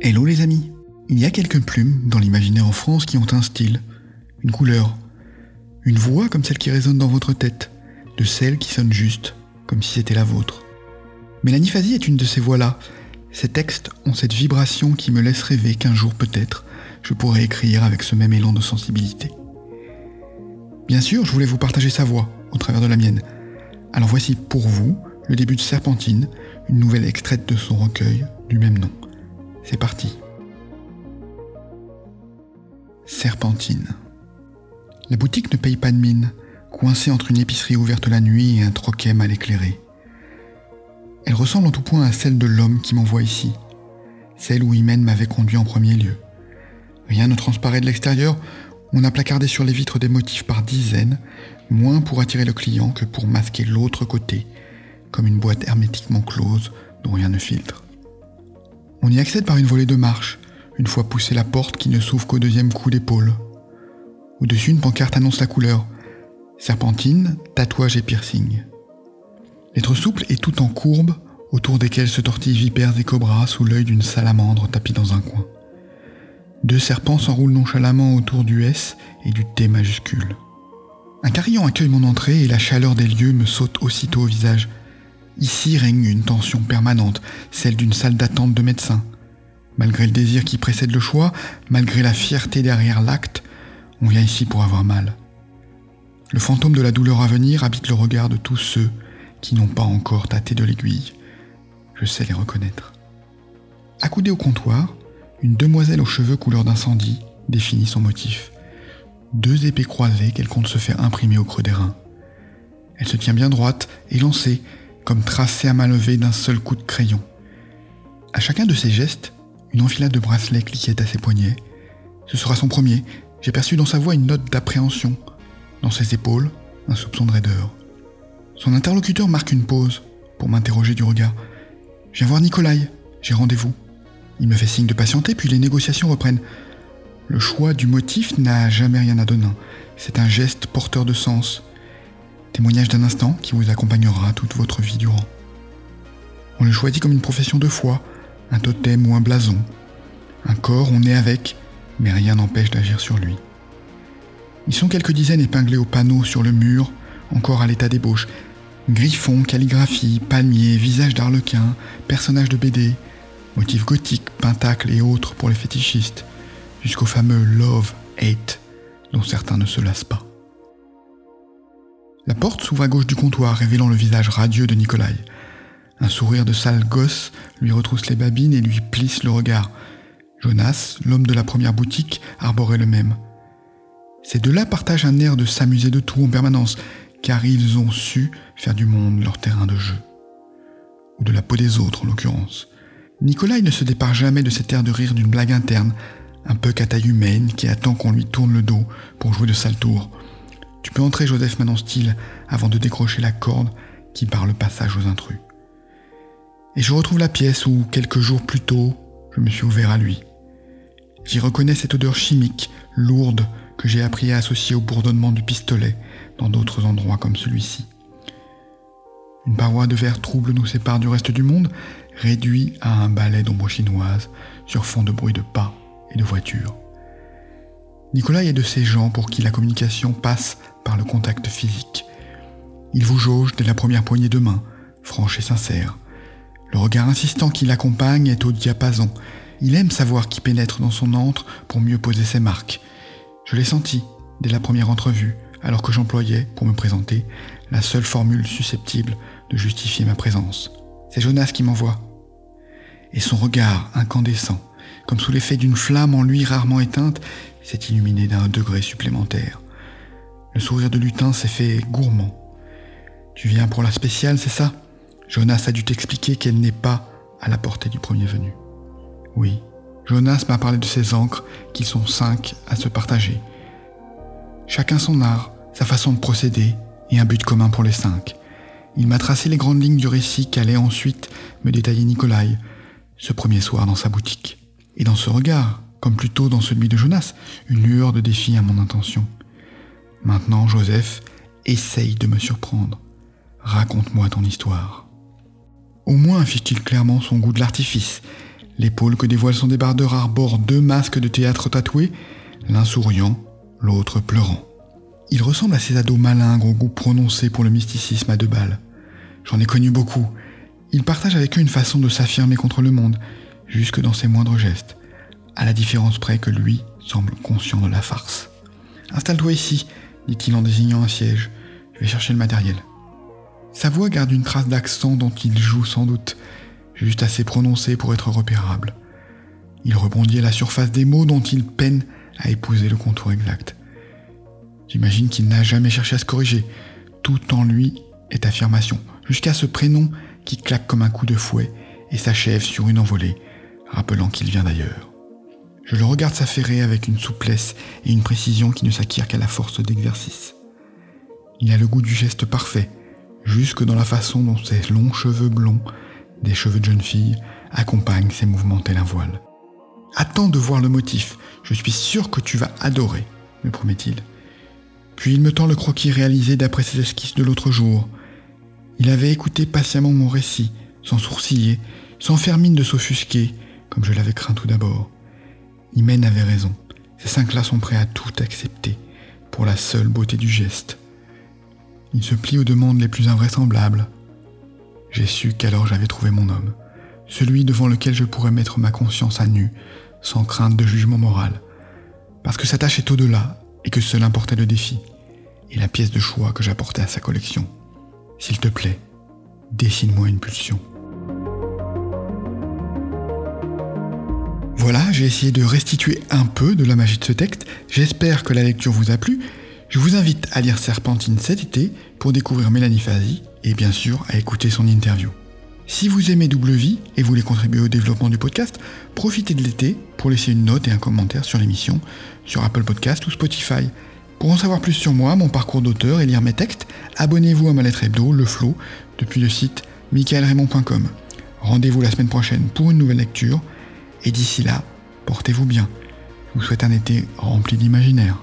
Hello les amis Il y a quelques plumes dans l'imaginaire en France qui ont un style, une couleur, une voix comme celle qui résonne dans votre tête, de celle qui sonne juste, comme si c'était la vôtre. Mais la Niphasie est une de ces voix-là. Ces textes ont cette vibration qui me laisse rêver qu'un jour peut-être, je pourrai écrire avec ce même élan de sensibilité. Bien sûr, je voulais vous partager sa voix, au travers de la mienne. Alors voici pour vous le début de Serpentine, une nouvelle extraite de son recueil du même nom. C'est parti. Serpentine. La boutique ne paye pas de mine, coincée entre une épicerie ouverte la nuit et un troquet mal éclairé. Elle ressemble en tout point à celle de l'homme qui m'envoie ici, celle où Imen m'avait conduit en premier lieu. Rien ne transparaît de l'extérieur, on a placardé sur les vitres des motifs par dizaines, moins pour attirer le client que pour masquer l'autre côté, comme une boîte hermétiquement close dont rien ne filtre. On y accède par une volée de marche, une fois poussée la porte qui ne s'ouvre qu'au deuxième coup d'épaule. Au-dessus, une pancarte annonce la couleur. Serpentine, tatouage et piercing. Lettres souples et tout en courbe, autour desquelles se tortillent vipères et cobras sous l'œil d'une salamandre tapie dans un coin. Deux serpents s'enroulent nonchalamment autour du S et du T majuscule. Un carillon accueille mon entrée et la chaleur des lieux me saute aussitôt au visage. Ici règne une tension permanente, celle d'une salle d'attente de médecins. Malgré le désir qui précède le choix, malgré la fierté derrière l'acte, on vient ici pour avoir mal. Le fantôme de la douleur à venir habite le regard de tous ceux qui n'ont pas encore tâté de l'aiguille. Je sais les reconnaître. Accoudée au comptoir, une demoiselle aux cheveux couleur d'incendie définit son motif. Deux épées croisées qu'elle compte se faire imprimer au creux des reins. Elle se tient bien droite, et lancée comme tracé à main levée d'un seul coup de crayon. À chacun de ses gestes, une enfilade de bracelets cliquait à ses poignets. Ce sera son premier. J'ai perçu dans sa voix une note d'appréhension. Dans ses épaules, un soupçon de raideur. Son interlocuteur marque une pause pour m'interroger du regard. Viens voir Nikolai, j'ai rendez-vous. Il me fait signe de patienter, puis les négociations reprennent. Le choix du motif n'a jamais rien à donner. C'est un geste porteur de sens, témoignage d'un instant qui vous accompagnera toute votre vie durant. On le choisit comme une profession de foi, un totem ou un blason. Un corps, on est avec, mais rien n'empêche d'agir sur lui. Ils sont quelques dizaines épinglés au panneau sur le mur, encore à l'état d'ébauche. Griffons, calligraphie, palmiers, visage d'arlequin, personnages de BD, motifs gothiques, pentacles et autres pour les fétichistes, jusqu'au fameux love, hate, dont certains ne se lassent pas. La porte s'ouvre à gauche du comptoir, révélant le visage radieux de Nikolai. Un sourire de sale gosse lui retrousse les babines et lui plisse le regard. Jonas, l'homme de la première boutique, arborait le même. Ces deux-là partagent un air de s'amuser de tout en permanence, car ils ont su faire du monde leur terrain de jeu. Ou de la peau des autres, en l'occurrence. Nikolai ne se départ jamais de cet air de rire d'une blague interne, un peu qu'à taille humaine, qui attend qu'on lui tourne le dos pour jouer de sale tours. Tu peux entrer, Joseph Manon style, avant de décrocher la corde qui barre le passage aux intrus. Et je retrouve la pièce où, quelques jours plus tôt, je me suis ouvert à lui. J'y reconnais cette odeur chimique, lourde, que j'ai appris à associer au bourdonnement du pistolet dans d'autres endroits comme celui-ci. Une paroi de verre trouble nous sépare du reste du monde, réduit à un balai d'ombre chinoise sur fond de bruit de pas et de voitures. Nicolas est de ces gens pour qui la communication passe par le contact physique. Il vous jauge dès la première poignée de main, franche et sincère. Le regard insistant qui l'accompagne est au diapason. Il aime savoir qui pénètre dans son antre pour mieux poser ses marques. Je l'ai senti dès la première entrevue, alors que j'employais, pour me présenter, la seule formule susceptible de justifier ma présence. C'est Jonas qui m'envoie. Et son regard incandescent, comme sous l'effet d'une flamme en lui rarement éteinte, s'est illuminé d'un degré supplémentaire. Le sourire de lutin s'est fait gourmand. Tu viens pour la spéciale, c'est ça? Jonas a dû t'expliquer qu'elle n'est pas à la portée du premier venu. Oui, Jonas m'a parlé de ses encres, qui sont cinq à se partager. Chacun son art, sa façon de procéder, et un but commun pour les cinq. Il m'a tracé les grandes lignes du récit qu'allait ensuite me détailler Nikolai, ce premier soir dans sa boutique. Et dans ce regard, comme plutôt dans celui de Jonas, une lueur de défi à mon intention. Maintenant, Joseph, essaye de me surprendre. Raconte-moi ton histoire. Au moins affiche-t-il clairement son goût de l'artifice, l'épaule que dévoile son débardeur arbore deux masques de théâtre tatoués, l'un souriant, l'autre pleurant. Il ressemble à ces ados malingres au goût prononcé pour le mysticisme à deux balles. J'en ai connu beaucoup. Il partage avec eux une façon de s'affirmer contre le monde, jusque dans ses moindres gestes, à la différence près que lui semble conscient de la farce. Installe-toi ici, dit-il en désignant un siège. Je vais chercher le matériel. Sa voix garde une trace d'accent dont il joue sans doute, juste assez prononcé pour être repérable. Il rebondit à la surface des mots dont il peine à épouser le contour exact. J'imagine qu'il n'a jamais cherché à se corriger. Tout en lui est affirmation, jusqu'à ce prénom qui claque comme un coup de fouet et s'achève sur une envolée, rappelant qu'il vient d'ailleurs. Je le regarde s'affairer avec une souplesse et une précision qui ne s'acquièrent qu'à la force d'exercice. Il a le goût du geste parfait, jusque dans la façon dont ses longs cheveux blonds, des cheveux de jeune fille, accompagnent ses mouvements tel un voile. Attends de voir le motif, je suis sûr que tu vas adorer, me promet-il. Puis il me tend le croquis réalisé d'après ses esquisses de l'autre jour. Il avait écouté patiemment mon récit, sans sourciller, sans faire mine de s'offusquer, comme je l'avais craint tout d'abord. Imen avait raison. Ces cinq-là sont prêts à tout accepter, pour la seule beauté du geste. Il se plie aux demandes les plus invraisemblables. J'ai su qu'alors j'avais trouvé mon homme, celui devant lequel je pourrais mettre ma conscience à nu, sans crainte de jugement moral, parce que sa tâche est au-delà, et que seul importait le défi, et la pièce de choix que j'apportais à sa collection. S'il te plaît, dessine-moi une pulsion. Voilà, j'ai essayé de restituer un peu de la magie de ce texte. J'espère que la lecture vous a plu. Je vous invite à lire Serpentine cet été pour découvrir Mélanie Fazi et bien sûr à écouter son interview. Si vous aimez Double Vie et voulez contribuer au développement du podcast, profitez de l'été pour laisser une note et un commentaire sur l'émission sur Apple Podcast ou Spotify. Pour en savoir plus sur moi, mon parcours d'auteur et lire mes textes, abonnez-vous à ma lettre hebdo, Le Flow, depuis le site michaelraymond.com. Rendez-vous la semaine prochaine pour une nouvelle lecture, et d'ici là, portez-vous bien. Je vous souhaite un été rempli d'imaginaire.